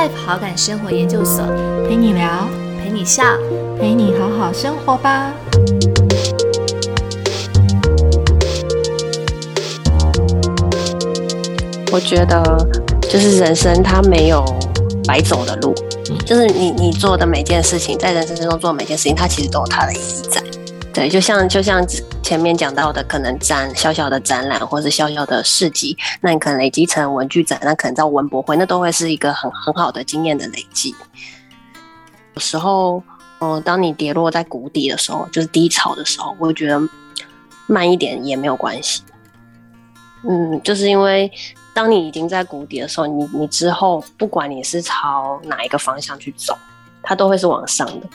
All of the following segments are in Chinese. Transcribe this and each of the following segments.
Life 好感生活研究所，陪你聊，陪你笑，陪你好好生活吧。我觉得就是人生它没有白走的路，就是你你做的每件事情，在人生之中做每件事情，它其实都有它的意义在。对，就像就像前面讲到的，可能展小小的展览，或者小小的市集，那你可能累积成文具展，那可能到文博会，那都会是一个很很好的经验的累积。有时候，嗯，当你跌落在谷底的时候，就是低潮的时候，我觉得慢一点也没有关系。嗯，就是因为当你已经在谷底的时候，你你之后不管你是朝哪一个方向去走，它都会是往上的。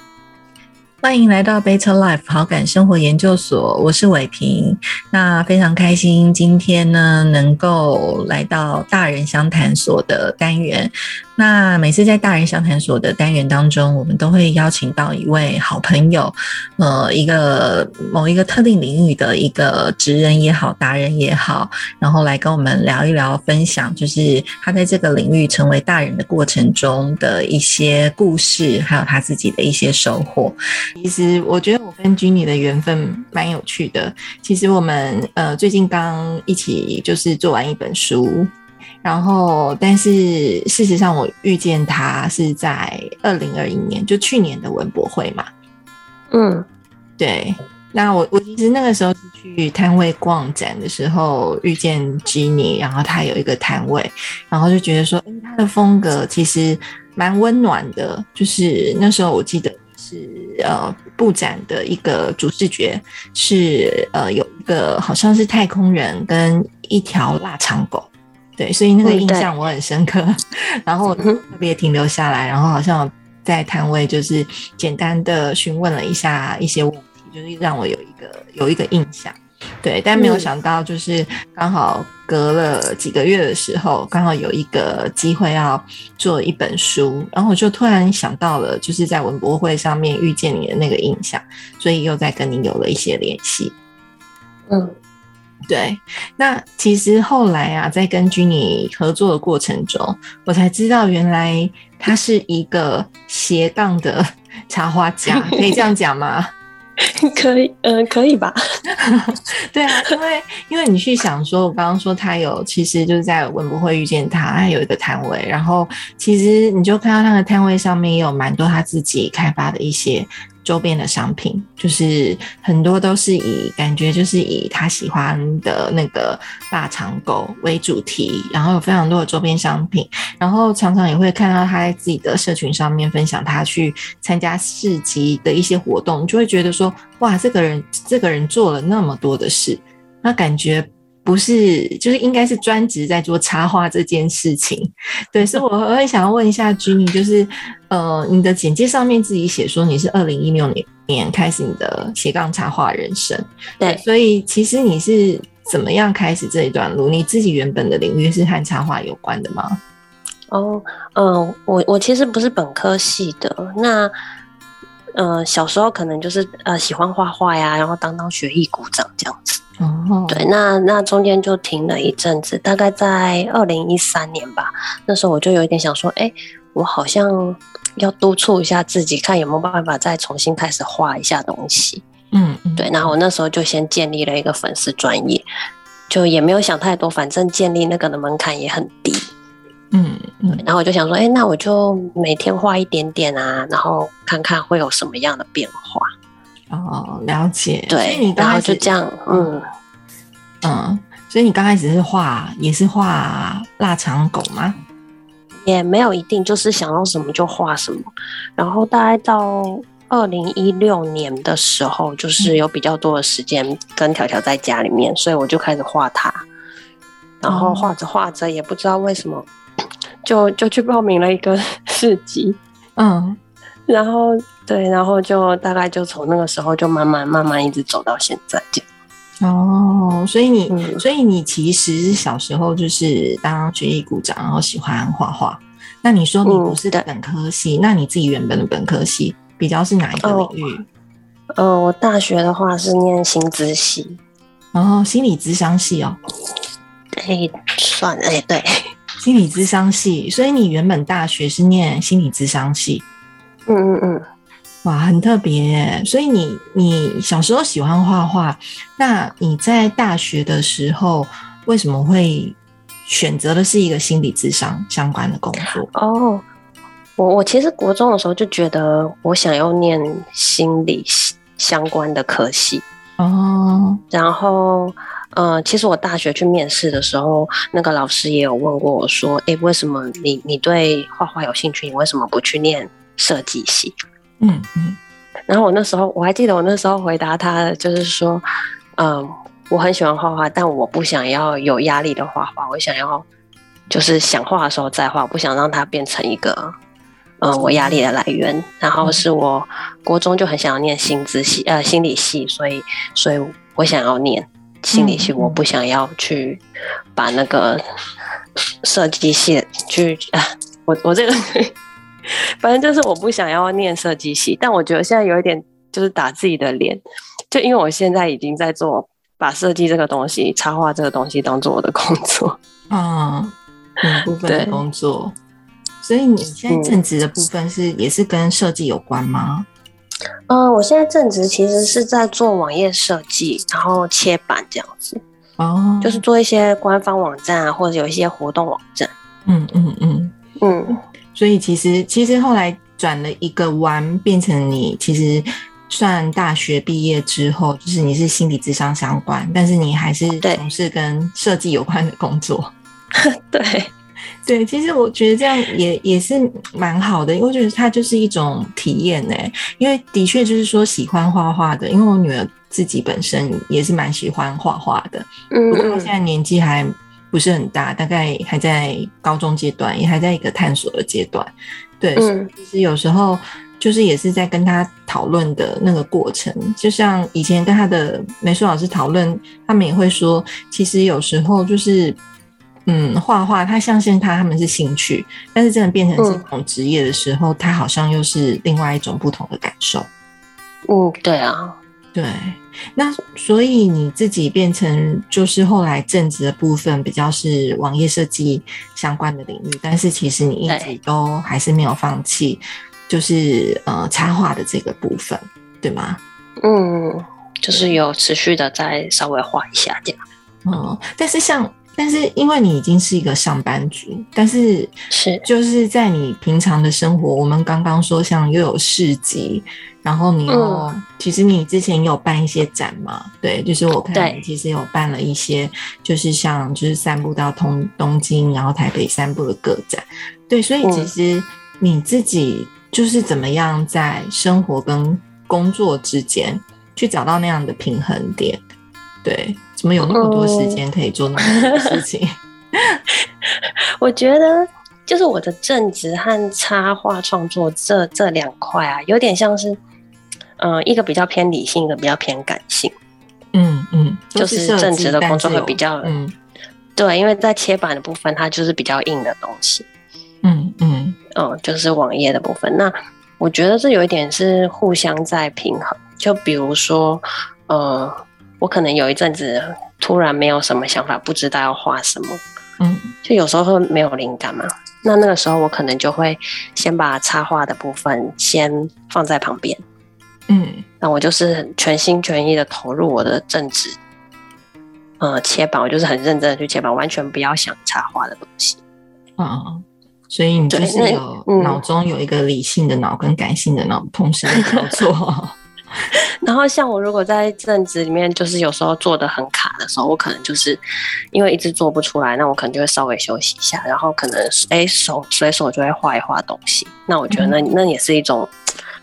欢迎来到 Better Life 好感生活研究所，我是伟平。那非常开心，今天呢能够来到大人相谈所的单元。那每次在大人相谈所的单元当中，我们都会邀请到一位好朋友，呃，一个某一个特定领域的一个职人也好，达人也好，然后来跟我们聊一聊，分享就是他在这个领域成为大人的过程中的一些故事，还有他自己的一些收获。其实我觉得我跟君妮的缘分蛮有趣的。其实我们呃最近刚一起就是做完一本书。然后，但是事实上，我遇见他是在二零二一年，就去年的文博会嘛。嗯，对。那我我其实那个时候是去摊位逛展的时候遇见 Jenny，然后他有一个摊位，然后就觉得说，哎，他的风格其实蛮温暖的。就是那时候我记得是呃布展的一个主视觉是呃有一个好像是太空人跟一条腊肠狗。对，所以那个印象我很深刻，然后特别停留下来，然后好像在摊位就是简单的询问了一下一些问题，就是让我有一个有一个印象。对，但没有想到就是刚好隔了几个月的时候，刚好有一个机会要做一本书，然后我就突然想到了，就是在文博会上面遇见你的那个印象，所以又在跟你有了一些联系。嗯。对，那其实后来啊，在跟君妮合作的过程中，我才知道原来他是一个斜杠的插画家，可以这样讲吗？可以，呃，可以吧？对啊，因为因为你去想说，我刚刚说他有，其实就是在文博会遇见他，他有一个摊位，然后其实你就看到他的摊位上面也有蛮多他自己开发的一些。周边的商品就是很多都是以感觉就是以他喜欢的那个大长狗为主题，然后有非常多的周边商品，然后常常也会看到他在自己的社群上面分享他去参加市集的一些活动，就会觉得说哇，这个人这个人做了那么多的事，那感觉。不是，就是应该是专职在做插画这件事情，对，所以我会想要问一下 Jenny，就是呃，你的简介上面自己写说你是二零一六年年开始你的斜杠插画人生，对，所以其实你是怎么样开始这一段路？你自己原本的领域是和插画有关的吗？哦，嗯，我我其实不是本科系的，那呃，小时候可能就是呃喜欢画画呀，然后当当学艺鼓掌这样子。哦，对，那那中间就停了一阵子，大概在二零一三年吧。那时候我就有一点想说，哎，我好像要督促一下自己，看有没有办法再重新开始画一下东西。嗯，对。然后我那时候就先建立了一个粉丝专业，就也没有想太多，反正建立那个的门槛也很低。嗯嗯。然后我就想说，哎，那我就每天画一点点啊，然后看看会有什么样的变化。哦，了解。对，然后就这样，嗯嗯，所以你刚开始是画，也是画腊肠狗吗？也没有一定，就是想要什么就画什么。然后大概到二零一六年的时候，就是有比较多的时间跟条条在家里面，所以我就开始画它。然后画着画着，也不知道为什么，就就去报名了一个 市集。嗯，然后。对，然后就大概就从那个时候就慢慢慢慢一直走到现在这样。哦，所以你，所以你其实小时候就是当学艺鼓掌，然后喜欢画画。那你说你不是本科系，那你自己原本的本科系比较是哪一个领域？呃，我大学的话是念心资系，然后心理咨商系哦。哎，算哎，对，心理咨商系，所以你原本大学是念心理咨商系，嗯嗯嗯，哇，很特别耶。所以你你小时候喜欢画画，那你在大学的时候为什么会选择的是一个心理智商相关的工作？哦，我我其实国中的时候就觉得我想要念心理相关的科系，哦，然后。呃，其实我大学去面试的时候，那个老师也有问过我说：“哎，为什么你你对画画有兴趣？你为什么不去念设计系？”嗯嗯。然后我那时候我还记得，我那时候回答他就是说：“嗯，我很喜欢画画，但我不想要有压力的画画，我想要就是想画的时候再画，不想让它变成一个嗯我压力的来源。”然后是我国中就很想要念心资系呃心理系，所以所以我想要念。心理系我不想要去把那个设计系去啊，我我这个反正就是我不想要念设计系，但我觉得现在有一点就是打自己的脸，就因为我现在已经在做把设计这个东西、插画这个东西当做我的工作嗯，部分的工作，所以你现在正职的部分是也是跟设计有关吗？嗯，我现在正职其实是在做网页设计，然后切板这样子。哦，就是做一些官方网站啊，或者有一些活动网站。嗯嗯嗯嗯。所以其实其实后来转了一个弯，变成你其实算大学毕业之后，就是你是心理智商相关，但是你还是从事跟设计有关的工作。对。对，其实我觉得这样也也是蛮好的，因为我觉得它就是一种体验呢。因为的确就是说喜欢画画的，因为我女儿自己本身也是蛮喜欢画画的。嗯，不过现在年纪还不是很大，大概还在高中阶段，也还在一个探索的阶段。对，其实有时候就是也是在跟他讨论的那个过程，就像以前跟他的美术老师讨论，他们也会说，其实有时候就是。嗯，画画，他相信他他们是兴趣，但是真的变成这种职业的时候，他好像又是另外一种不同的感受。嗯，对啊，对。那所以你自己变成就是后来正职的部分比较是网页设计相关的领域，但是其实你一直都还是没有放弃，就是呃插画的这个部分，对吗？嗯，就是有持续的在稍微画一下这样。哦，但是像。但是因为你已经是一个上班族，但是是就是在你平常的生活，我们刚刚说像又有市集，然后你又其实你之前有办一些展嘛？对，就是我看你其实有办了一些，就是像就是散步到东东京，然后台北散步的个展，对，所以其实你自己就是怎么样在生活跟工作之间去找到那样的平衡点，对。怎么有那么多时间可以做那么多事情？我觉得就是我的正职和插画创作这这两块啊，有点像是，嗯，一个比较偏理性，一个比较偏感性。嗯嗯，就是正职的工作会比较，嗯，对，因为在切板的部分，它就是比较硬的东西。嗯嗯，哦，就是网页的部分。那我觉得这有一点是互相在平衡。就比如说，呃。我可能有一阵子突然没有什么想法，不知道要画什么，嗯，就有时候会没有灵感嘛。那那个时候我可能就会先把插画的部分先放在旁边，嗯，那我就是全心全意的投入我的正职，呃，切板，我就是很认真的去切板，完全不要想插画的东西。嗯，所以你就是有脑中有一个理性的脑跟感性的脑同时交错。然后像我如果在正职里面，就是有时候做的很卡的时候，我可能就是因为一直做不出来，那我可能就会稍微休息一下，然后可能哎手随手就会画一画东西。那我觉得那那也是一种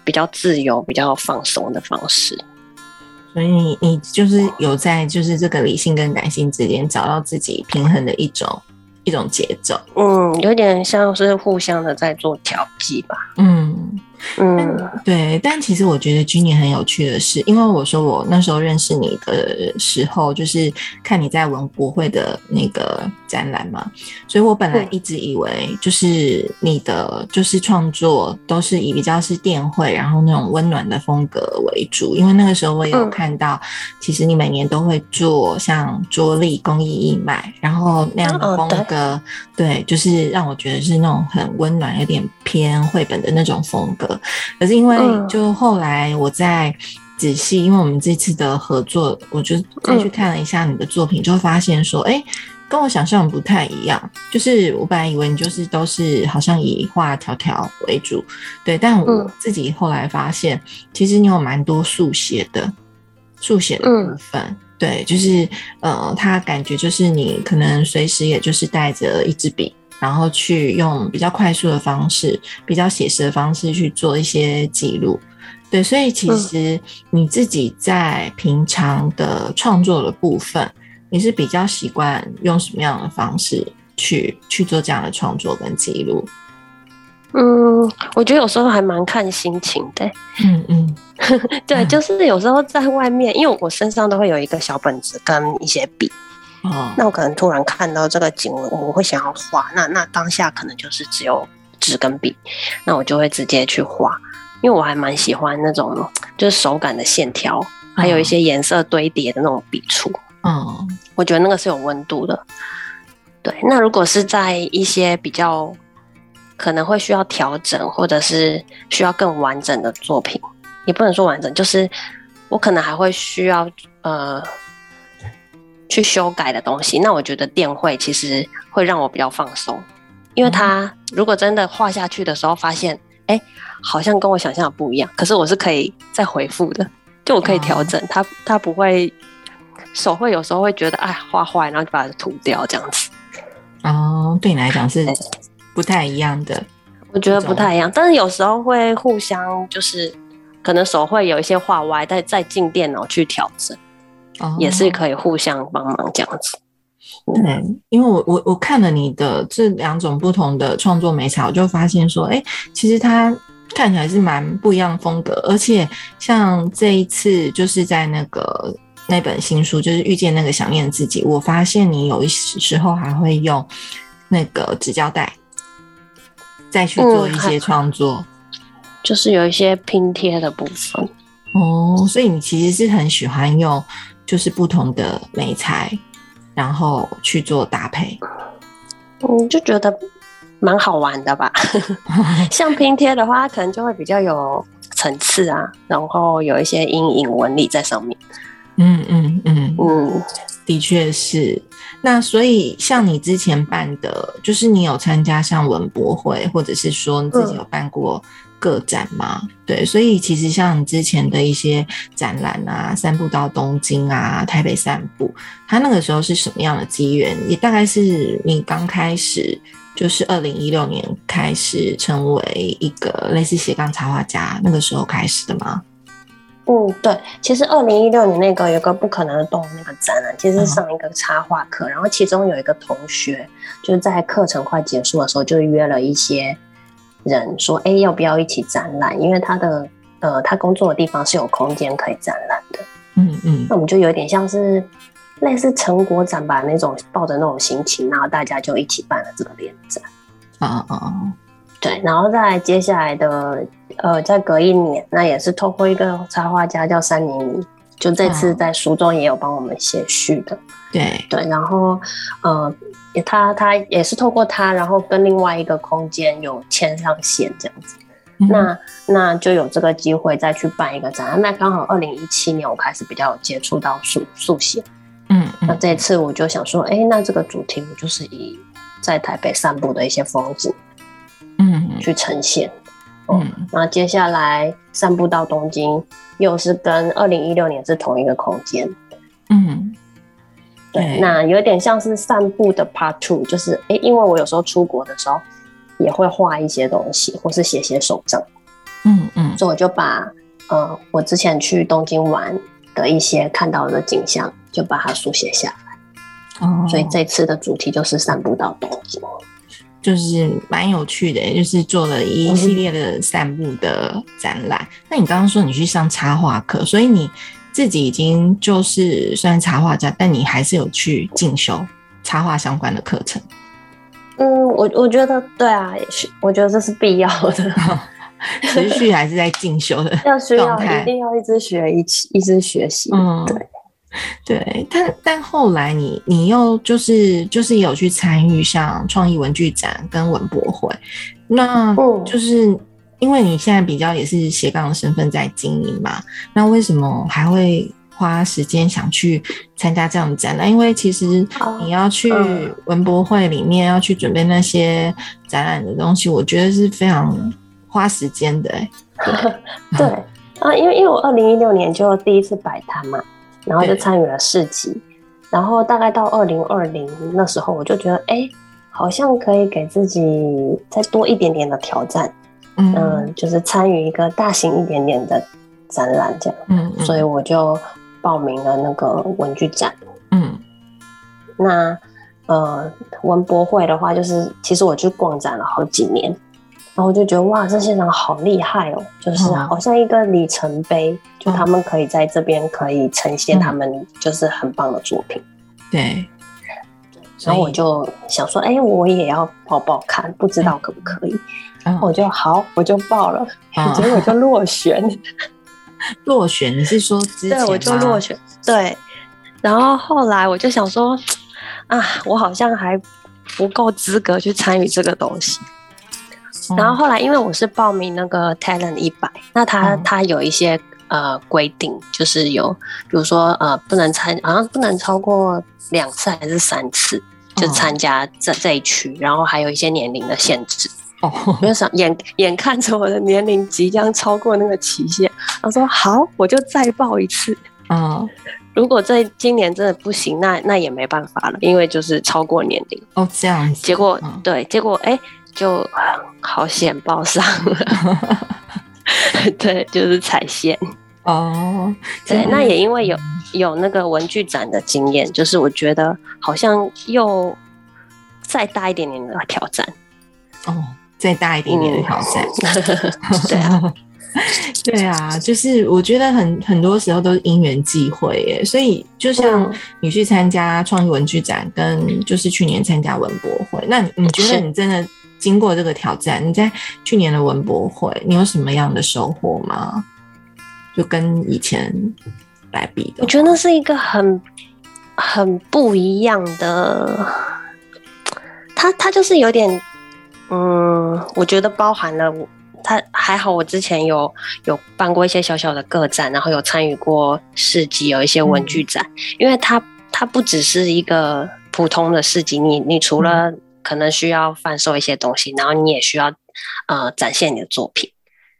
比较自由、比较放松的方式。所以你你就是有在就是这个理性跟感性之间找到自己平衡的一种一种节奏。嗯，有点像是互相的在做调剂吧。嗯。嗯。对，但其实我觉得今年很有趣的是，因为我说我那时候认识你的时候，就是看你在文博会的那个展览嘛，所以我本来嗯一直以为就是你的就是创作都是以比较是电绘，然后那种温暖的风格为主，因为那个时候我也有嗯。看到，其实你每年都会做像桌历公益义卖，然后那样的风哦对。格，对，就是让我觉得是那种很温暖、有点偏绘本的那种风格。可是因为嗯。就后来我在仔细，因为我们这次的合作，我就再去看了一下你的作品，就会发现说，哎、跟我想象不太一样。就是我本来以为你就是都是好像以画条条为主，对，但我嗯。自己后来发现，其实你有蛮多速写的，速写的部分。对，就是呃，他感觉就是你可能随时也就是带着一支笔，然后去用比较快速的方式、比较写实的方式去做一些记录。对，所以其实你自己在平常的创作的部分，你是比较习惯用什么样的方式去去做这样的创作跟记录？嗯，我觉得有时候还蛮看心情的。嗯嗯 对，嗯就是有时候在外面，因为我身上都会有一个小本子跟一些笔，哦。那我可能突然看到这个景，我我会想要画，那那当下可能就是只有纸跟笔，那我就会直接去画，因为我还蛮喜欢那种就是手感的线条，还有一些颜色堆叠的那种笔触，嗯。我觉得那个是有温度的。对，那如果是在一些比较可能会需要调整，或者是需要更完整的作品，也不能说完整，就是我可能还会需要呃去修改的东西。那我觉得电绘其实会让我比较放松，因为它如果真的画下去的时候，发现哎、诶好像跟我想象的不一样，可是我是可以再回复的，就我可以调整，它它不会手绘有时候会觉得哎画坏，然后就把它涂掉这样子。哦，对你来讲是不太一样的。我觉得不太一样，但是有时候会互相就是可能手绘有一些画歪，再再进电脑去调整，哦也是可以互相帮忙这样子。对，因为我我我看了你的这两种不同的创作美彩，我就发现说，哎、其实它看起来是蛮不一样的风格，而且像这一次就是在那个那本新书，就是遇见那个想念自己，我发现你有一时候还会用那个纸胶带再去做一嗯些创作。就是有一些拼贴的部分，哦，所以你其实是很喜欢用就是不同的美材，然后去做搭配。嗯，就觉得蛮好玩的吧。像拼贴的话，它可能就会比较有层次啊，然后有一些阴影纹理在上面。嗯嗯嗯，嗯，的确是。那所以像你之前办的，就是你有参加像文博会，或者是说你自己有办过个展吗？对，所以其实像你之前的一些展览啊，散步到东京啊、台北散步，他那个时候是什么样的机缘？也大概是你刚开始，就是二零一六年开始成为一个类似斜杠插画家，那个时候开始的吗？嗯，对，其实二零一六年那个有个不可能的动物那个展览，其实是上一个插画课，然后其中有一个同学就是在课程快结束的时候，就约了一些人说，哎，要不要一起展览？因为他的呃，他工作的地方是有空间可以展览的，嗯嗯那我们就有点像是类似成果展吧那种，抱着那种心情，然后大家就一起办了这个联展。啊啊啊！对，然后再接下来的，呃，再隔一年，那也是透过一个插画家叫山妮妮，就这次嗯在书中也有帮我们写序的，对，对，然后呃，也他他也是透过他，然后跟另外一个空间有牵上线这样子，嗯那那就有这个机会再去办一个展览。那刚好二零一七年我开始比较有接触到速速写，嗯嗯那这次我就想说，哎，那这个主题我就是以在台北散步的一些风景嗯去呈现。哦嗯那接下来散步到东京，又是跟二零一六年是同一个空间。嗯，对，那有点像是散步的 Part Two，就是诶，因为我有时候出国的时候也会画一些东西，或是写写手账，嗯嗯所以我就把呃我之前去东京玩的一些看到的景象，就把它书写下来。哦，所以这次的主题就是散步到东京。就是蛮有趣的，就是做了一系列的散步的展览。那你刚刚说你去上插画课，所以你自己已经就是算插画家，但你还是有去进修插画相关的课程。嗯，我我觉得对啊，也是，我觉得这是必要的。持续还是在进修的 要需要一定要一直学，一起一直学习。嗯，对对。但但后来你你又就是就是有去参与像创意文具展跟文博会，那就是因为你现在比较也是斜杠的身份在经营嘛，那为什么还会花时间想去参加这样的展览？因为其实你要去文博会里面要去准备那些展览的东西，我觉得是非常。花时间的，对啊，因为因为我二零一六年就第一次摆摊嘛，然后就参与了市集，然后大概到二零二零那时候，我就觉得哎，好像可以给自己再多一点点的挑战，嗯，就是参与一个大型一点点的展览这样，嗯，所以我就报名了那个文具展，嗯，那呃文博会的话，就是其实我去逛展了好几年。然后我就觉得哇，这些人好厉害哦，就是好像一个里程碑，就他们可以在这边可以呈现他们就是很棒的作品。对，然后我就想说，哎，我也要报报看，不知道可不可以？然后我就好，我就报了，结果就落选。落选？你是说之前对，我就落选。对，然后后来我就想说，啊，我好像还不够资格去参与这个东西。然后后来，因为我是报名那个 Talent 一百，那他他有一些呃规定，就是有比如说呃不能参，好像不能超过两次还是三次就参加这这一区，然后还有一些年龄的限制。哦，因为想眼眼看着我的年龄即将超过那个期限，我说好，我就再报一次。嗯，如果这今年真的不行，那那也没办法了，因为就是超过年龄。哦，这样子。结果对，结果哎。就好险报上了，对，就是踩线哦。对，那也因为有有那个文具展的经验，就是我觉得好像又再大一点点的挑战哦，再大一点点的挑战，对啊，对啊，就是我觉得很很多时候都是因缘际会耶。所以就像你去参加创意文具展，跟就是去年参加文博会，那你觉得你真的？经过这个挑战，你在去年的文博会，你有什么样的收获吗？就跟以前来比的，我觉得那是一个很很不一样的。他他就是有点，嗯，我觉得包含了我他还好，我之前有有办过一些小小的个展，然后有参与过市集，有一些文具展，因为它它不只是一个普通的市集，你你除了可能需要贩售一些东西，然后你也需要呃展现你的作品。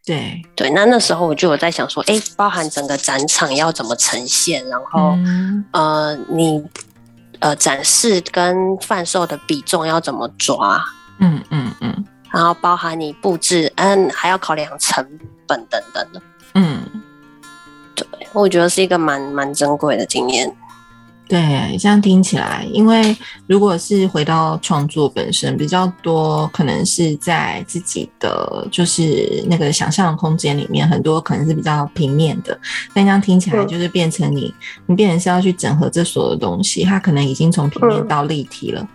对对，那那时候我就有在想说，哎，包含整个展场要怎么呈现，然后呃你呃展示跟贩售的比重要怎么抓？嗯嗯嗯，然后包含你布置，嗯，还要考量成本等等的。嗯，对，我觉得是一个蛮蛮珍贵的经验。对，这样听起来，因为如果是回到创作本身，比较多可能是在自己的就是那个想象空间里面，很多可能是比较平面的。但这样听起来，就是变成你，你变成是要去整合这所有的东西，它可能已经从平面到立体了。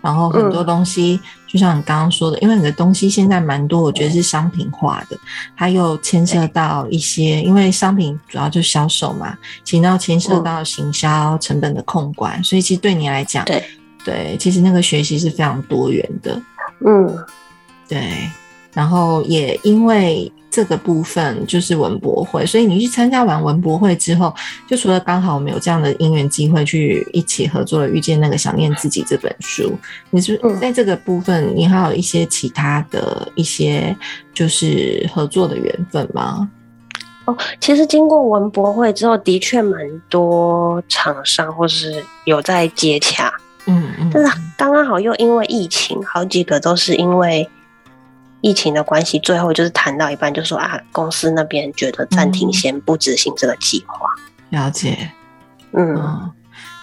然后很多东西，就像你刚刚说的，因为你的东西现在蛮多，我觉得是商品化的，它又牵涉到一些，因为商品主要就是销售嘛，其实要牵涉到行销成本的控管，所以其实对你来讲，对。对，其实那个学习是非常多元的，嗯，对，然后也因为。这个部分就是文博会，所以你去参加完文博会之后，就除了刚好我们有这样的因缘机会去一起合作了，遇见那个想念自己这本书，你是在这个部分，你还有一些其他的一些就是合作的缘分吗？哦，其实经过文博会之后，的确蛮多厂商或是有在接洽，嗯嗯，但是刚刚好又因为疫情，好几个都是因为。疫情的关系，最后就是谈到一半，就说啊，公司那边觉得暂停，先不执行这个计划。了解，嗯，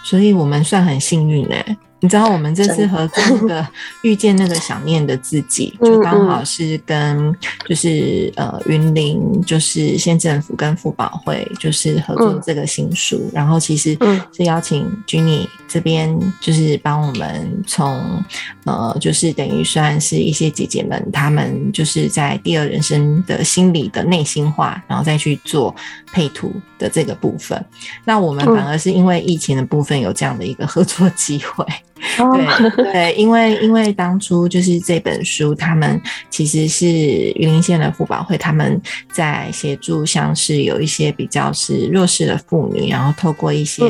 所以我们算很幸运呢，你知道我们这次合作那个 遇见那个想念的自己，就刚好是跟就是呃云林就是县政府跟妇保会就是合作这个新书，然后其实是邀请 Jenny 这边就是帮我们从呃就是等于算是一些姐姐们她们就是在第二人生的心理的内心化，然后再去做配图的这个部分。那我们反而是因为疫情的部分有这样的一个合作机会。对对，因为因为当初就是这本书，他们其实是云林县的妇保会，他们在协助像是有一些比较是弱势的妇女，然后透过一些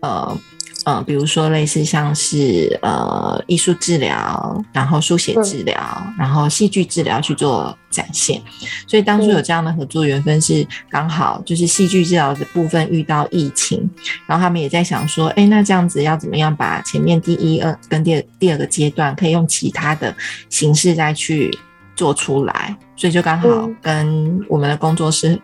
呃。嗯，比如说类似像是呃艺术治疗，然后书写治疗，然后戏剧治疗去做展现，所以当初有这样的合作缘分是刚好就是戏剧治疗的部分遇到疫情，然后他们也在想说，哎，那这样子要怎么样把前面第一、二跟第二第二个阶段可以用其他的形式再去做出来，所以就刚好跟我们的工作室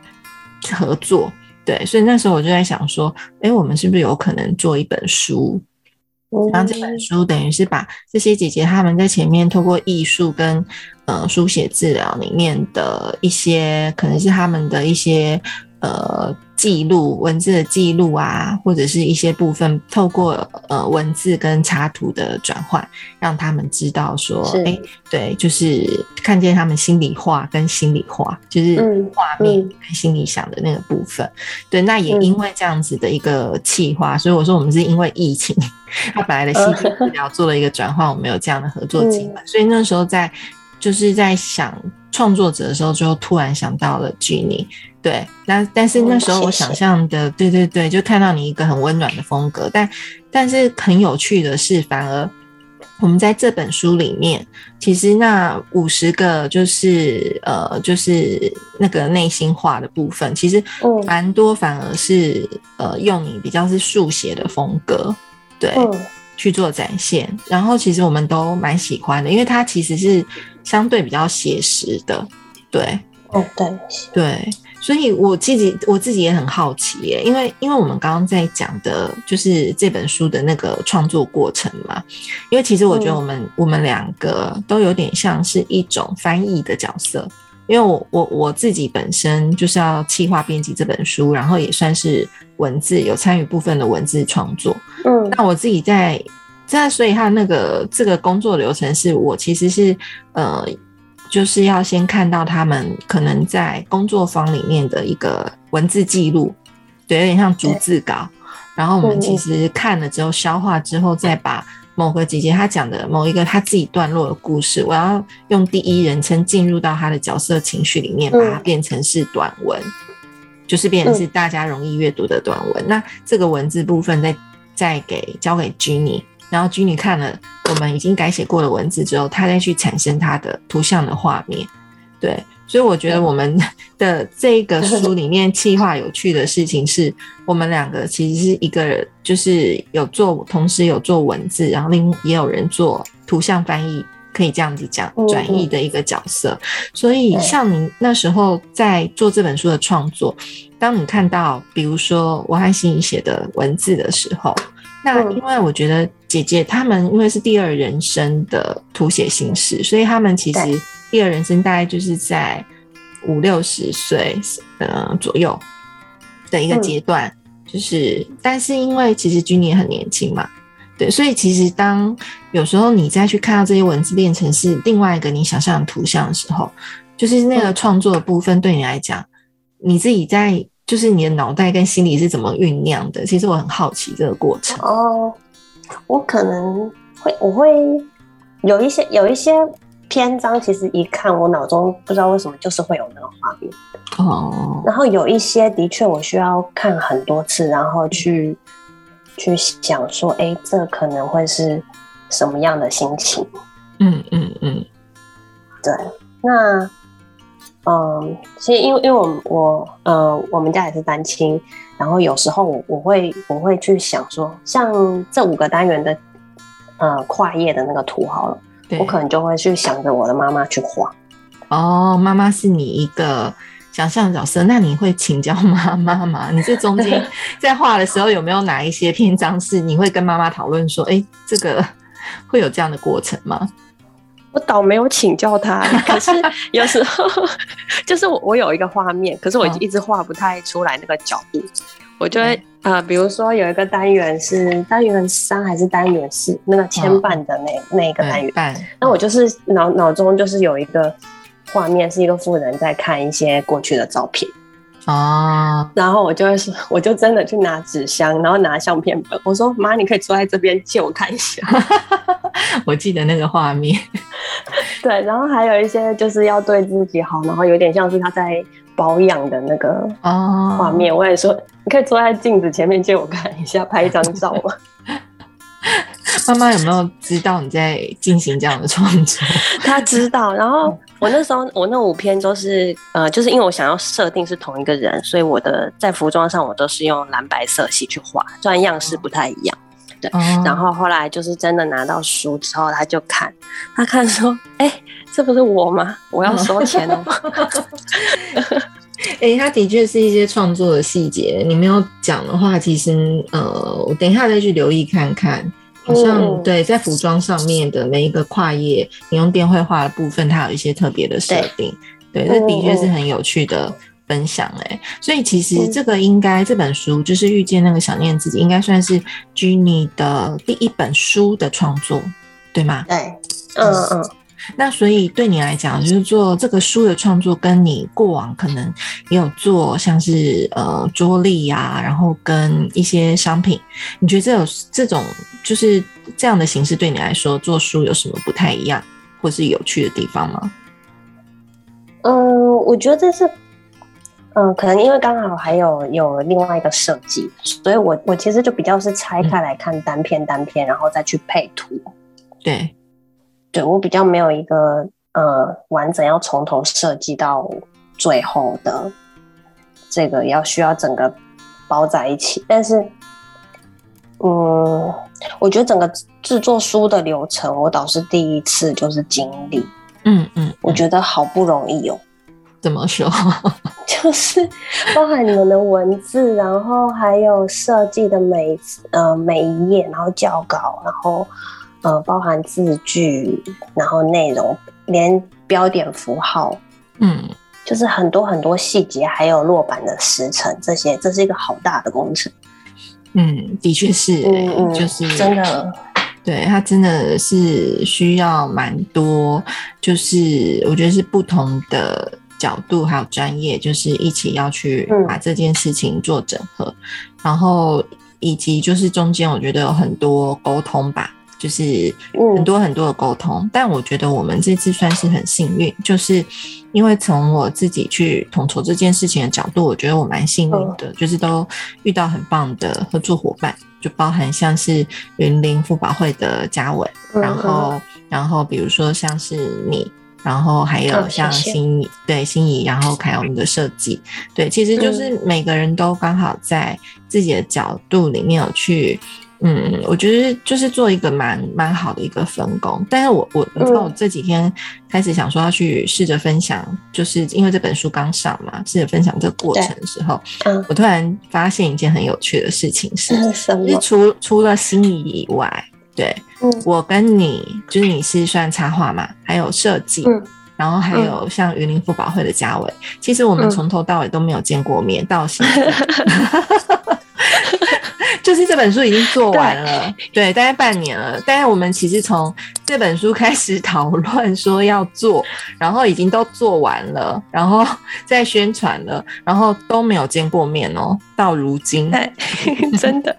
合作。对，所以那时候我就在想说，哎，我们是不是有可能做一本书？然后这本书等于是把这些姐姐她们在前面透过艺术跟呃书写治疗里面的一些，可能是他们的一些呃。记录文字的记录啊，或者是一些部分透过呃文字跟插图的转换，让他们知道说，哎，对，就是看见他们心里话跟心里话，就是画面跟心里想的那个部分。对，那也因为这样子的一个企划，所以我说我们是因为疫情，他本来的戏剧治疗做了一个转换，我们有这样的合作机会，所以那时候在就是在想创作者的时候，就突然想到了 Jenny。对，那但是那时候我想象的，对对对，就看到你一个很温暖的风格，但但是很有趣的是，反而我们在这本书里面，其实那五十个就是呃，就是那个内心话的部分，其实蛮多，反而是呃，用你比较是速写的风格，对，去做展现，然后其实我们都蛮喜欢的，因为它其实是相对比较写实的，对，哦，对，对。所以我自己我自己也很好奇耶，因为因为我们刚刚在讲的就是这本书的那个创作过程嘛。因为其实我觉得我们我们两个都有点像是一种翻译的角色，因为我我我自己本身就是要企划编辑这本书，然后也算是文字有参与部分的文字创作。嗯，那我自己在在所以他那个这个工作流程是我其实是呃。就是要先看到他们可能在工作坊里面的一个文字记录，对，有点像逐字稿。然后我们其实看了之后，消化之后，再把某个姐姐她讲的某一个她自己段落的故事，我要用第一人称进入到她的角色情绪里面，把它变成是短文，就是变成是大家容易阅读的短文。那这个文字部分再再给交给 Jenny。然后君女看了我们已经改写过的文字之后，他再去产生他的图像的画面。对，所以我觉得我们的这个书里面气划有趣的事情是，我们两个其实是一个就是有做，同时有做文字，然后另也有人做图像翻译，可以这样子讲转译的一个角色。所以像你那时候在做这本书的创作，当你看到比如说我和心怡写的文字的时候。那因为我觉得姐姐她们因为是第二人生的图写形式，所以她们其实第二人生大概就是在五六十岁呃左右的一个阶段，就是但是因为其实君也很年轻嘛，对，所以其实当有时候你再去看到这些文字变成是另外一个你想象的图像的时候，就是那个创作的部分对你来讲，你自己在。就是你的脑袋跟心理是怎么酝酿的？其实我很好奇这个过程。哦，我可能会，我会有一些有一些篇章，其实一看我脑中不知道为什么就是会有那个画面。哦。然后有一些的确我需要看很多次，然后去去想说，哎，这可能会是什么样的心情？嗯嗯嗯。对，那。嗯，其实因为因为我我呃我们家也是单亲，然后有时候我我会我会去想说，像这五个单元的呃跨页的那个图好了，我可能就会去想着我的妈妈去画。哦，妈妈是你一个想象角色，那你会请教妈妈吗？你这中间在画的时候有没有哪一些篇章是你会跟妈妈讨论说，哎，这个会有这样的过程吗？我倒没有请教他，可是有时候就是我我有一个画面，可是我一直画不太出来那个角度，我就会呃，比如说有一个单元是单元三还是单元四，那个牵绊的那那一个单元，那我就是脑脑中就是有一个画面，是一个富人在看一些过去的照片。哦，然后我就会说，我就真的去拿纸箱，然后拿相片本。我说：“妈，你可以坐在这边借我看一下。”我记得那个画面。对，然后还有一些就是要对自己好，然后有点像是他在保养的那个画面。我也说，你可以坐在镜子前面借我看一下，拍一张照吗？妈妈有没有知道你在进行这样的创作？他知道。然后我那时候，我那五篇都是呃，就是因为我想要设定是同一个人，所以我的在服装上我都是用蓝白色系去画，虽然样式不太一样。对。然后后来就是真的拿到书之后，他就看，他看说：“哎，这不是我吗？我要收钱了。” 哎，他的确是一些创作的细节，你没有讲的话，其实呃，我等一下再去留意看看。好像对，在服装上面的每一个跨页，你用电绘画的部分，它有一些特别的设定。对，这的确是很有趣的分享哎。所以其实这个应该这本书就是遇见那个想念自己，应该算是 Jenny 的第一本书的创作，对吗？对，嗯嗯。那所以对你来讲，就是做这个书的创作，跟你过往可能也有做像是呃桌历呀，然后跟一些商品，你觉得这种这种就是这样的形式对你来说做书有什么不太一样，或是有趣的地方吗？嗯，我觉得这是，嗯，可能因为刚好还有有另外一个设计，所以我我其实就比较是拆开来看单片单片，然后再去配图。对。对我比较没有一个呃完整要从头设计到最后的这个要需要整个包在一起，但是嗯，我觉得整个制作书的流程我倒是第一次就是经历，嗯嗯，我觉得好不容易哦。怎么说？就是包含你们的文字，然后还有设计的每呃每一页，然后校稿，然后。呃，包含字句，然后内容，连标点符号，嗯，就是很多很多细节，还有落版的时辰，这些，这是一个好大的工程。嗯，的确是，就是真的，对，它真的是需要蛮多，就是我觉得是不同的角度还有专业，就是一起要去把这件事情做整合，然后以及就是中间我觉得有很多沟通吧。就是很多很多的沟通，但我觉得我们这次算是很幸运，就是因为从我自己去统筹这件事情的角度，我觉得我蛮幸运的，就是都遇到很棒的合作伙伴，就包含像是云林富保会的嘉伟，然后然后比如说像是你，然后还有像心仪对心仪，然后还有我们的设计，对，其实就是每个人都刚好在自己的角度里面有去。嗯，我觉得就是做一个蛮蛮好的一个分工，但是我我你知道我这几天开始想说要去试着分享，就是因为这本书刚上嘛，试着分享这个过程的时候，嗯，我突然发现一件很有趣的事情是，什么？除除了心仪以外，对，我跟你就是你是算插画嘛，还有设计，嗯，然后还有像云林富保会的嘉伟，其实我们从头到尾都没有见过面，到现在。就是这本书已经做完了，对，大概半年了。但是我们其实从这本书开始讨论说要做，然后已经都做完了，然后 在宣传了，然后都没有见过面哦。到如今，真的，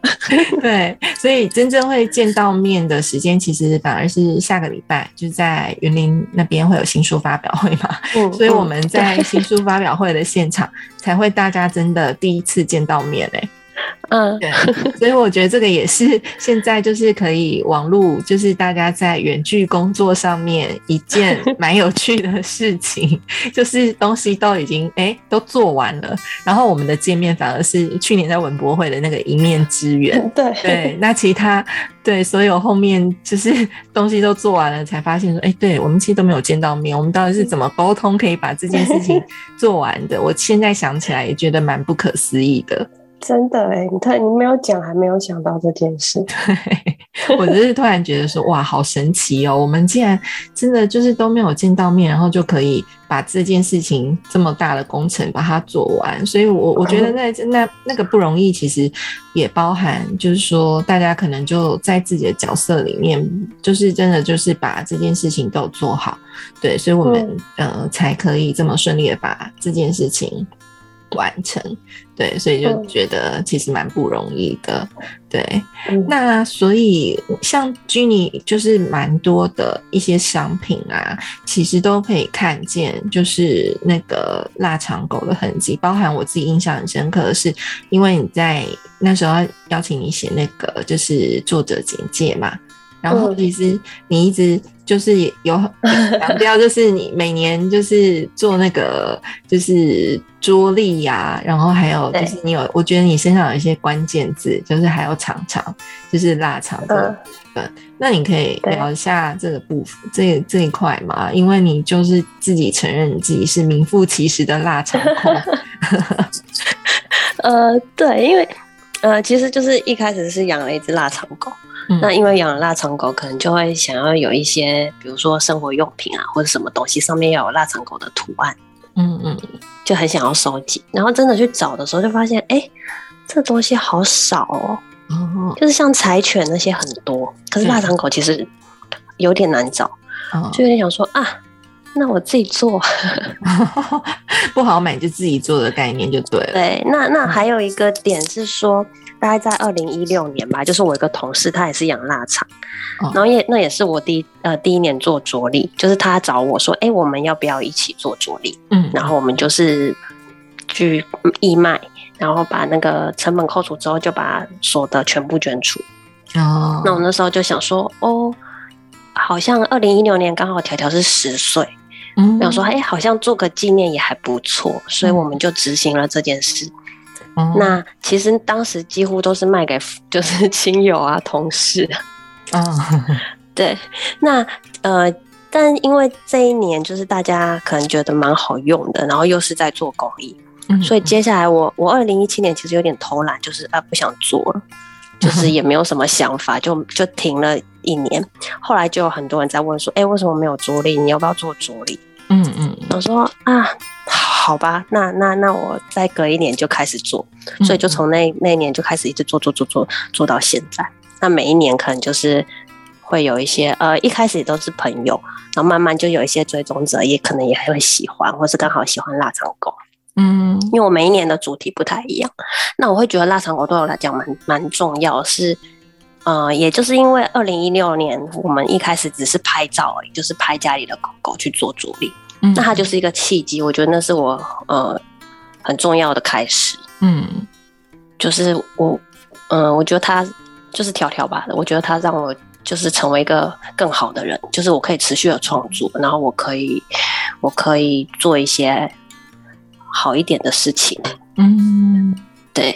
对，所以真正会见到面的时间，其实反而是下个礼拜，就是在云林那边会有新书发表会嘛。嗯，所以我们在新书发表会的现场才会大家真的第一次见到面哎。嗯，对，所以我觉得这个也是现在就是可以网络，就是大家在远距工作上面一件 蛮有趣的事情，就是东西都已经哎都做完了，然后我们的见面反而是去年在文博会的那个一面之缘。对对，那其他对所有后面就是东西都做完了，才发现说，哎，对我们其实都没有见到面，我们到底是怎么沟通可以把这件事情做完的？我现在想起来也觉得蛮不可思议的。真的哎，你看你没有讲，还没有想到这件事。对，我只是突然觉得说，哇，好神奇哦！我们竟然真的就是都没有见到面，然后就可以把这件事情这么大的工程把它做完。所以，我我觉得那那那个不容易，其实也包含就是说，大家可能就在自己的角色里面，就是真的就是把这件事情都做好。对，所以我们呃才可以这么顺利的把这件事情。完成，对，所以就觉得其实蛮不容易的，对。那所以像 Jenny 就是蛮多的一些商品啊，其实都可以看见，就是那个腊肠狗的痕迹。包含我自己印象很深刻的是，因为你在那时候邀请你写那个就是作者简介嘛。然后其实你一直就是有 强调，就是你每年就是做那个就是桌历呀，然后还有就是你有，我觉得你身上有一些关键字，就是还有长长，就是腊肠的部分。那你可以聊一下这个部分，这这一块嘛？因为你就是自己承认你自己是名副其实的腊肠控。呃，对，因为呃，其实就是一开始是养了一只腊肠狗。那因为养了腊肠狗，可能就会想要有一些，比如说生活用品啊，或者什么东西上面要有腊肠狗的图案，嗯嗯，就很想要收集。然后真的去找的时候，就发现，哎，这东西好少哦，就是像柴犬那些很多，可是腊肠狗其实有点难找，就有点想说啊，那我自己做，不好买就自己做的概念就对了。对，那那还有一个点是说。大概在二零一六年吧，就是我一个同事，他也是养腊肠，然后也那也是我第呃第一年做着力，就是他找我说，哎，我们要不要一起做着力？嗯，然后我们就是去义卖，然后把那个成本扣除之后，就把所得全部捐出。哦，那我那时候就想说，哦，好像二零一六年刚好条条是十岁，嗯，想说，哎，好像做个纪念也还不错，所以我们就执行了这件事。那其实当时几乎都是卖给 就是亲友啊、同事。嗯，对。那呃，但因为这一年就是大家可能觉得蛮好用的，然后又是在做公益，所以接下来我我二零一七年其实有点偷懒，就是啊不想做了，就是也没有什么想法，就就停了一年。后来就有很多人在问说，哎，为什么没有着力？你要不要做着力？嗯嗯，我说啊。好吧，那那那我再隔一年就开始做，所以就从那那一年就开始一直做做做做做到现在。那每一年可能就是会有一些呃，一开始也都是朋友，然后慢慢就有一些追踪者，也可能也会喜欢，或是刚好喜欢腊肠狗。嗯，因为我每一年的主题不太一样，那我会觉得腊肠狗对我来讲蛮蛮重要，是呃，也就是因为二零一六年我们一开始只是拍照而已，就是拍家里的狗狗去做主力。那它就是一个契机，我觉得那是我呃很重要的开始。嗯，就是我，嗯，我觉得它就是条条吧的，我觉得它让我就是成为一个更好的人，就是我可以持续的创作，然后我可以我可以做一些好一点的事情。嗯，对，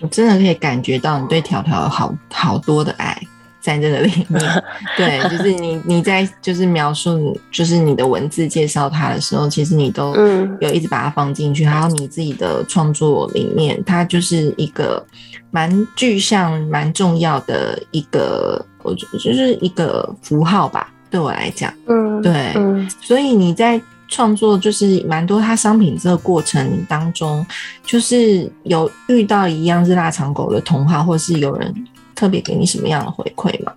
我真的可以感觉到你对条条好好多的爱。在这个里面，对，就是你你在就是描述就是你的文字介绍它的时候，其实你都有一直把它放进去，还有你自己的创作里面，它就是一个蛮具象、蛮重要的一个，我觉得就是一个符号吧，对我来讲，嗯，对，所以你在创作就是蛮多它商品这个过程当中，就是有遇到一样是腊肠狗的同好，或是有人。特别给你什么样的回馈吗？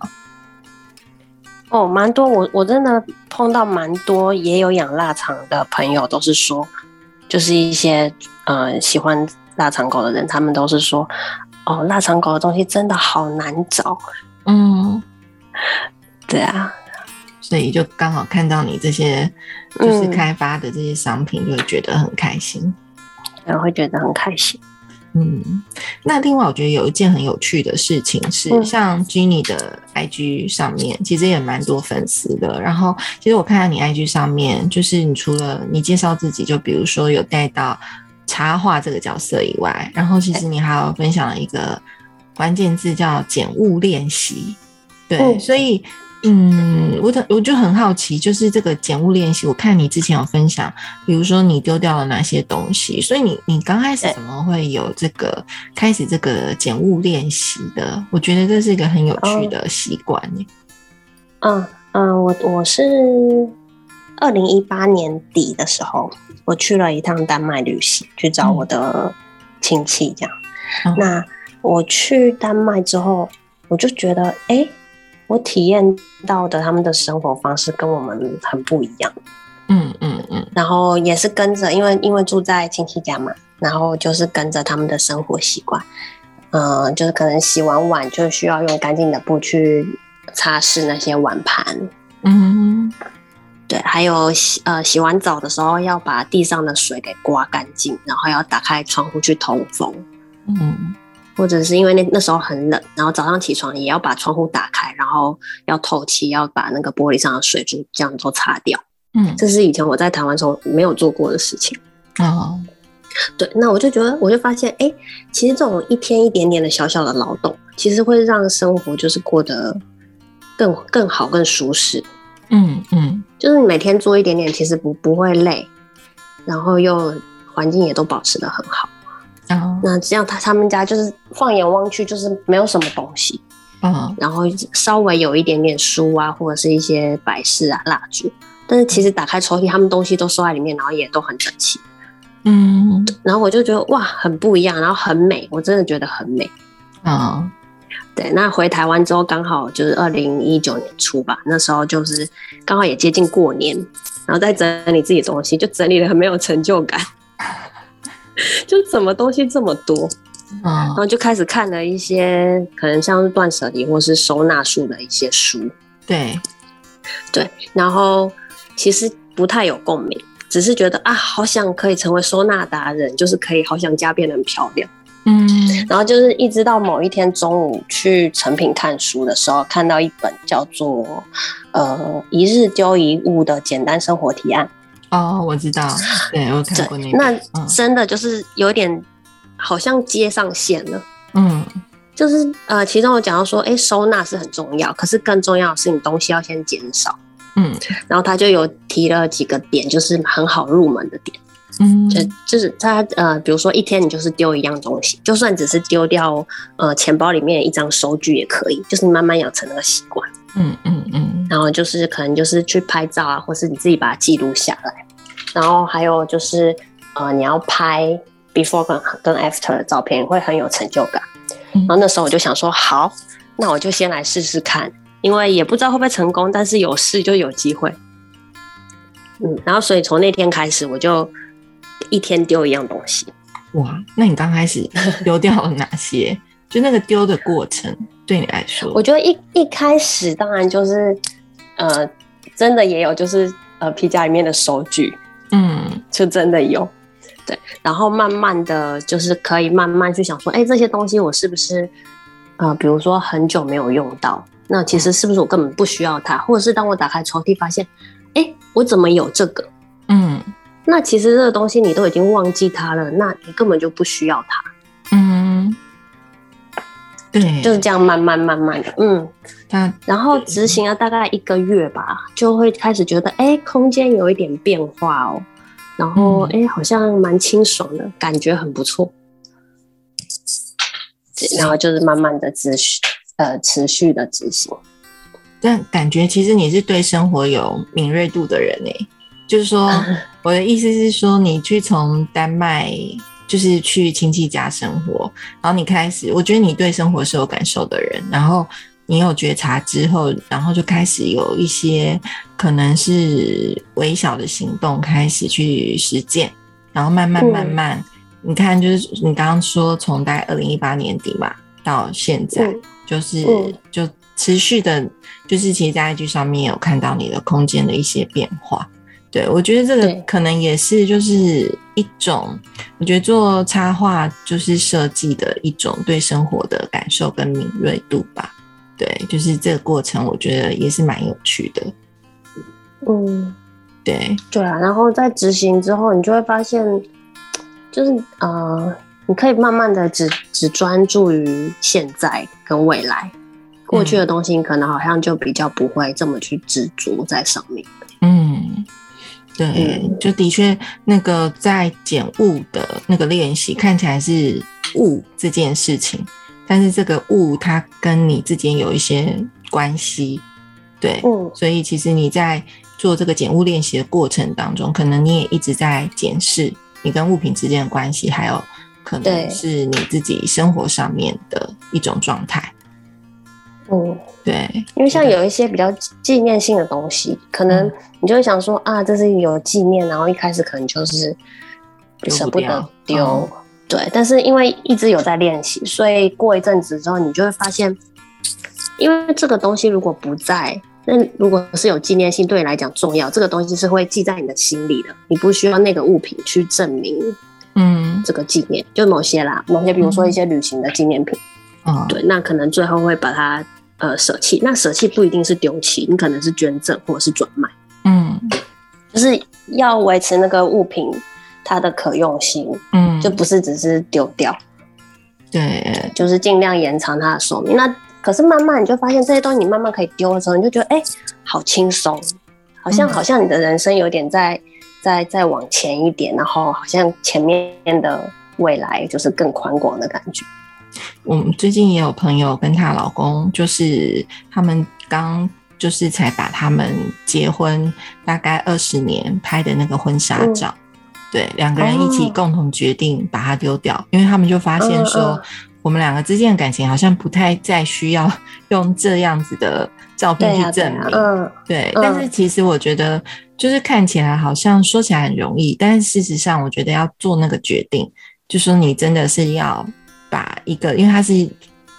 哦，蛮多，我我真的碰到蛮多也有养腊肠的朋友，都是说，就是一些呃喜欢腊肠狗的人，他们都是说，哦，腊肠狗的东西真的好难找。嗯，对啊，所以就刚好看到你这些就是开发的这些商品，就会觉得很开心，然后会觉得很开心。嗯，那另外我觉得有一件很有趣的事情是，像 Jenny 的 IG 上面其实也蛮多粉丝的。然后其实我看到你 IG 上面，就是你除了你介绍自己，就比如说有带到插画这个角色以外，然后其实你还有分享了一个关键字叫“减物练习”。对，所以嗯，我我就很好奇，就是这个减物练习，我看你之前有分享，比如说你丢掉了哪些东西，所以你你刚开始怎么会有这个开始这个减物练习的？我觉得这是一个很有趣的习惯呢。嗯嗯，我我是二零一八年底的时候，我去了一趟丹麦旅行，去找我的亲戚，这样。那我去丹麦之后，我就觉得，哎。我体验到的他们的生活方式跟我们很不一样，嗯嗯嗯，然后也是跟着，因为因为住在亲戚家嘛，然后就是跟着他们的生活习惯，嗯，就是可能洗完碗就需要用干净的布去擦拭那些碗盘，嗯，对，还有洗呃洗完澡的时候要把地上的水给刮干净，然后要打开窗户去通风，嗯。或者是因为那那时候很冷，然后早上起床也要把窗户打开，然后要透气，要把那个玻璃上的水珠这样都擦掉。嗯，这是以前我在台湾时候没有做过的事情。哦，对，那我就觉得，我就发现，哎，其实这种一天一点点的小小的劳动，其实会让生活就是过得更更好、更舒适。嗯嗯，就是你每天做一点点，其实不不会累，然后又环境也都保持的很好。那这样他他们家就是放眼望去就是没有什么东西，嗯，然后稍微有一点点书啊，或者是一些摆饰啊、蜡烛，但是其实打开抽屉，他们东西都收在里面，然后也都很整齐，嗯，然后我就觉得哇，很不一样，然后很美，我真的觉得很美，啊，对，那回台湾之后刚好就是二零一九年初吧，那时候就是刚好也接近过年，然后在整理自己东西，就整理的很没有成就感。就怎么东西这么多，然后就开始看了一些可能像是断舍离或是收纳术的一些书，对，对，然后其实不太有共鸣，只是觉得啊，好想可以成为收纳达人，就是可以好想家变得很漂亮，嗯，然后就是一直到某一天中午去成品看书的时候，看到一本叫做呃一日丢一物的简单生活提案。哦，我知道，对我看过那个，那真的就是有点好像接上线了，嗯，就是呃，其中我讲到说，哎，收纳是很重要，可是更重要的是你东西要先减少，嗯，然后他就有提了几个点，就是很好入门的点，嗯，就就是他呃，比如说一天你就是丢一样东西，就算只是丢掉呃钱包里面一张收据也可以，就是你慢慢养成那个习惯。嗯嗯嗯，然后就是可能就是去拍照啊，或是你自己把它记录下来。然后还有就是呃，你要拍 before 跟跟 after 的照片，会很有成就感。然后那时候我就想说，好，那我就先来试试看，因为也不知道会不会成功，但是有试就有机会。嗯，然后所以从那天开始，我就一天丢一样东西。哇，那你刚开始丢掉了哪些？就那个丢的过程。对你来说，我觉得一一开始当然就是，呃，真的也有就是呃皮夹里面的收据，嗯，就真的有，对，然后慢慢的就是可以慢慢去想说，哎，这些东西我是不是呃，比如说很久没有用到，那其实是不是我根本不需要它，或者是当我打开抽屉发现，哎，我怎么有这个，嗯，那其实这个东西你都已经忘记它了，那你根本就不需要它，嗯。对，就是这样慢慢慢慢的，嗯，然后执行了大概一个月吧，就会开始觉得，哎，空间有一点变化哦，然后哎，好像蛮清爽的，感觉很不错，然后就是慢慢的持续，呃，持续的执行。但感觉其实你是对生活有敏锐度的人哎，就是说，我的意思是说，你去从丹麦。就是去亲戚家生活，然后你开始，我觉得你对生活是有感受的人，然后你有觉察之后，然后就开始有一些可能是微小的行动开始去实践，然后慢慢慢慢，你看，就是你刚刚说从大概二零一八年底嘛到现在，就是就持续的，就是其实在 IG 上面有看到你的空间的一些变化。对，我觉得这个可能也是就是一种，我觉得做插画就是设计的一种对生活的感受跟敏锐度吧。对，就是这个过程，我觉得也是蛮有趣的。嗯，对，对啊。然后在执行之后，你就会发现，就是呃，你可以慢慢的只只专注于现在跟未来，过去的东西可能好像就比较不会这么去执着在上面。嗯，对，嗯。就的确那个在减物的那个练习看起来是物这件事情，但是这个物它跟你之间有一些关系，对，嗯。所以其实你在做这个减物练习的过程当中，可能你也一直在检视你跟物品之间的关系，还有可能是你自己生活上面的一种状态。嗯，对，因为像有一些比较纪念性的东西，可能你就会想说啊，这是有纪念，然后一开始可能就是舍不得丢，嗯。对。但是因为一直有在练习，所以过一阵子之后，你就会发现，因为这个东西如果不在，那如果是有纪念性，对你来讲重要，这个东西是会记在你的心里的，你不需要那个物品去证明嗯。这个纪念，就某些啦，某些比如说一些旅行的纪念品。啊，对，那可能最后会把它呃舍弃。那舍弃不一定是丢弃，你可能是捐赠或者是转卖，嗯就是要维持那个物品它的可用性，嗯，就不是只是丢掉，对，就是尽量延长它的寿命。那可是慢慢你就发现这些东西你慢慢可以丢的时候，你就觉得哎、好轻松，好像嗯好像你的人生有点在在在往前一点，然后好像前面的未来就是更宽广的感觉。我们最近也有朋友跟她老公，就是他们刚就是才把他们结婚大概二十年拍的那个婚纱照，对，两个人一起共同决定把它丢掉，因为他们就发现说，我们两个之间的感情好像不太再需要用这样子的照片去证明，嗯，对，嗯但是其实我觉得，就是看起来好像说起来很容易，但是事实上，我觉得要做那个决定，就说你真的是要把一个，因为它是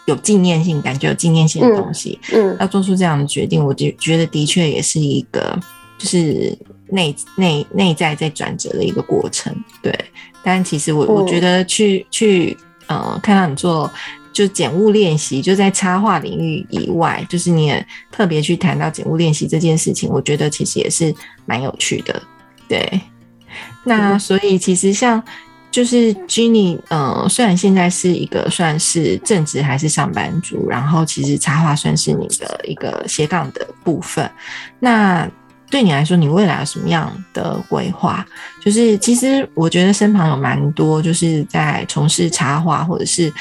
有纪念性，感觉有纪念性的东西，嗯要做出这样的决定，我就觉得的确也是一个，就是内内内在在转折的一个过程，对。但其实我我嗯觉得去去呃，看到你做就减物练习，就在插画领域以外，就是你也特别去谈到减物练习这件事情，我觉得其实也是蛮有趣的，对。那嗯所以其实像就是 Jenny，呃，虽然现在是一个算是正职还是上班族，然后其实插画算是你的一个斜杠的部分。那对你来说，你未来有什么样的规划？就是其实我觉得身旁有蛮多就是在从事插画，或者是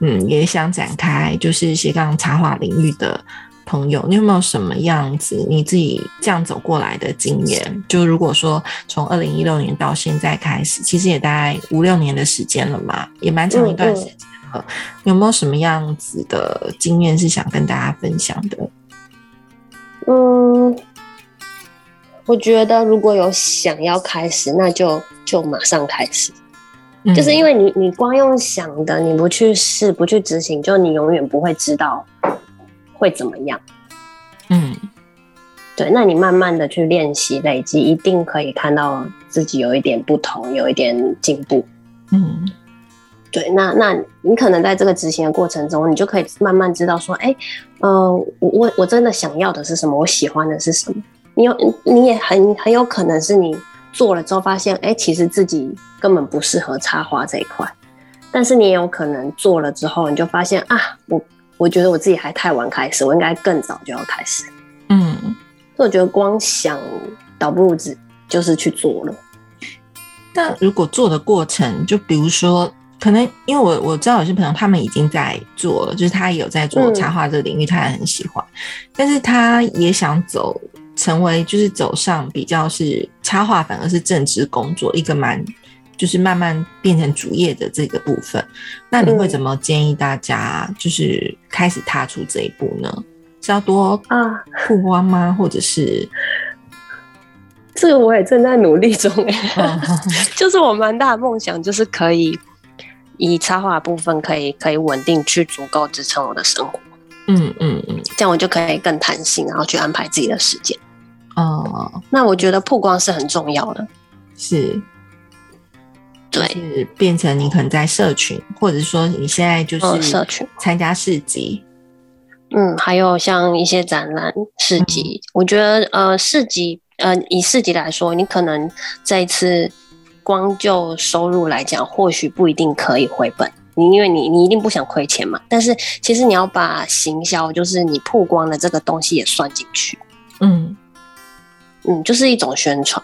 嗯也想展开就是斜杠插画领域的朋友，你有没有什么样子你自己这样走过来的经验？就如果说从二零一六年到现在开始，其实也大概五六年的时间了嘛，也蛮长一段时间了。有没有什么样子的经验是想跟大家分享的？嗯，我觉得如果有想要开始，那就就马上开始。就是因为为你你光用想的，你不去试，不去执行，就你永远不会知道会怎么样。嗯对，那你慢慢的去练习、累积，一定可以看到自己有一点不同，有一点进步。嗯对，那那你可能在这个执行的过程中，你就可以慢慢知道说，哎，呃，我我我真的想要的是什么，我喜欢的是什么。你有你也很很有可能是你做了之后发现，哎，其实自己根本不适合插花这一块。但是你也有可能做了之后，你就发现啊，我我觉得我自己还太晚开始，我应该更早就要开始。嗯。所以我觉得光想倒不如只就是去做了。那如果做的过程，就比如说，可能因为我我知道有些朋友他们已经在做了，就是他也有在做嗯插画这个领域，他也很喜欢，但是他也想走成为就是走上比较是插画反而是正职工作一个蛮就是慢慢变成主业的这个部分。那你会嗯怎么建议大家就是开始踏出这一步呢？是要多啊，曝光吗？或者是这个我也正在努力中哎、嗯 就是我蛮大的梦想，就是可以以插画的部分可以可以稳定去足够支撑我的生活，嗯嗯嗯这样我就可以更弹性，然后去安排自己的时间。哦，那我觉得曝光是很重要的，是。是变成你可能在社群，或者说你现在就嗯，是社群，参加市集，嗯，还有像一些展览、市集，我觉得呃，市集呃，以市集来说，你可能这一次光就收入来讲，或许不一定可以回本，你因为你你一定不想亏钱嘛。但是其实你要把行销，就是你曝光的这个东西也算进去。嗯。嗯，就是一种宣传。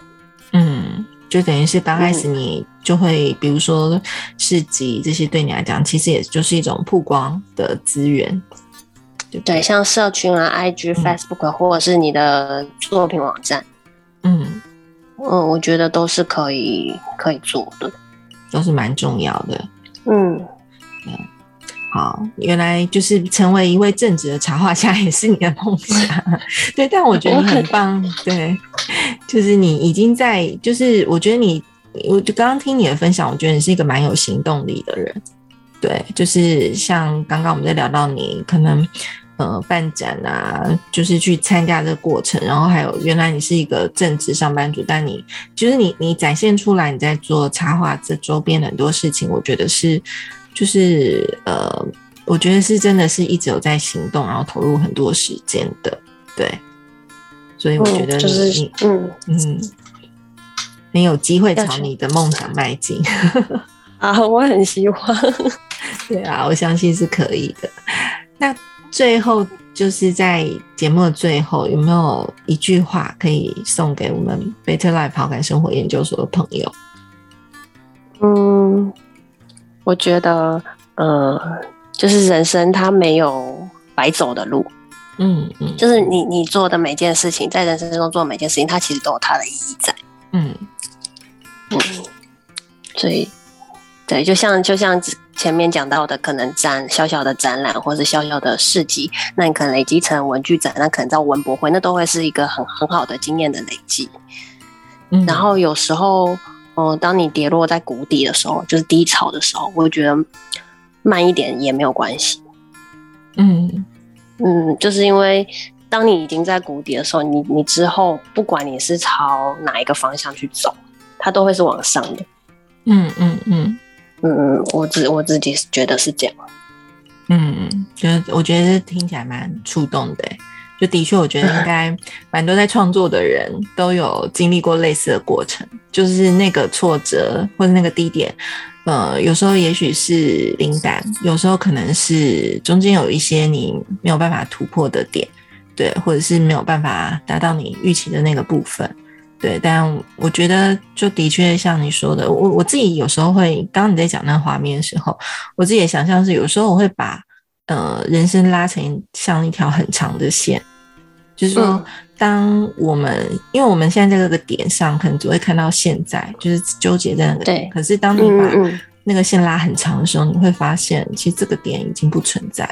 嗯，就等于是刚开始你就会，比如说市集这些，对你来讲，其实也就是一种曝光的资源。对，像社群啊、IG、Facebook，或者是你的作品网站，嗯。嗯，我觉得都是可以可以做的，都是蛮重要的。嗯，好，原来就是成为一位正直的插画家也是你的梦想。对，但我觉得你很棒。对，就是你已经在，就是我觉得你，我就刚刚听你的分享，我觉得你是一个蛮有行动力的人。对，就是像刚刚我们在聊到你可能。呃，办展啊，就是去参加这个过程，然后还有原来你是一个正职上班族，但你就是你你展现出来你在做插画这周边很多事情，我觉得是就是呃，我觉得是真的是一直有在行动，然后投入很多时间的，对，所以我觉得你嗯。嗯，很有机会朝你的梦想迈进。啊，我很希望，对啊，我相信是可以的，那。最后就是在节目的最后，有没有一句话可以送给我们 Better Life 跑感生活研究所的朋友？嗯，我觉得，呃，就是人生它没有白走的路，嗯嗯，就是你你做的每件事情，在人生中做每件事情，它其实都有它的意义在，嗯嗯，所以，对，就像就像。前面讲到的，可能展小小的展览，或者是小小的市集，那你可能累积成文具展，那可能到文博会，那都会是一个很很好的经验的累积。嗯，然后有时候，嗯，当你跌落在谷底的时候，就是低潮的时候，我觉得慢一点也没有关系。嗯嗯，就是因为当你已经在谷底的时候，你你之后不管你是朝哪一个方向去走，它都会是往上的。嗯嗯嗯。嗯嗯，我自我自己觉得是这样。嗯，觉得我觉得听起来蛮触动的。就的确，我觉得应该蛮多在创作的人都有经历过类似的过程，就是那个挫折或者那个低点。呃，有时候也许是灵感，有时候可能是中间有一些你没有办法突破的点，对，或者是没有办法达到你预期的那个部分。对，但我觉得就的确像你说的，我我自己有时候会，刚刚你在讲那个画面的时候，我自己也想象是有时候我会把呃人生拉成像一条很长的线，就是说，当我们因为我们现在在这个点上，可能只会看到现在，就是纠结在那个点，可是当你把那个线拉很长的时候，你会发现其实这个点已经不存在。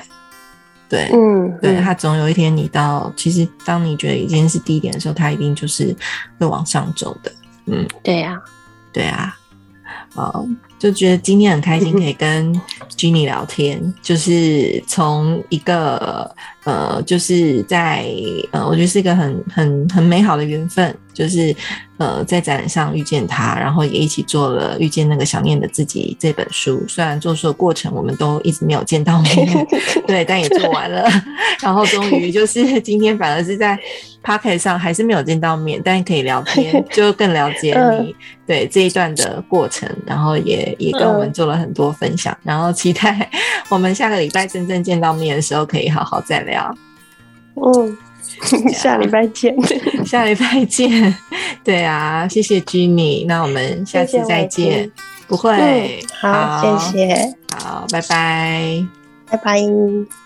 对，嗯，对，它。总有一天你到，其实当你觉得已经是低点的时候，它一定就是会往上走的，嗯，对呀，对啊，好，就觉得今天很开心可以跟 Jenny 聊天，就是从一个呃，就是在呃，我觉得是一个很很很美好的缘分，就是。呃，在展览上遇见他，然后也一起做了《遇见那个想念的自己》这本书。虽然做书的过程我们都一直没有见到面，对，但也做完了。然后终于就是今天，反而是在 p o c k e t 上还是没有见到面，但可以聊天，就更了解你 对这一段的过程。然后也也跟我们做了很多分享。然后期待 我们下个礼拜真正见到面的时候，可以好好再聊。嗯。下礼拜见，下礼拜见。对啊，谢谢 Jenny，那我们下次再见。不会，好，谢谢，好，拜拜，拜拜。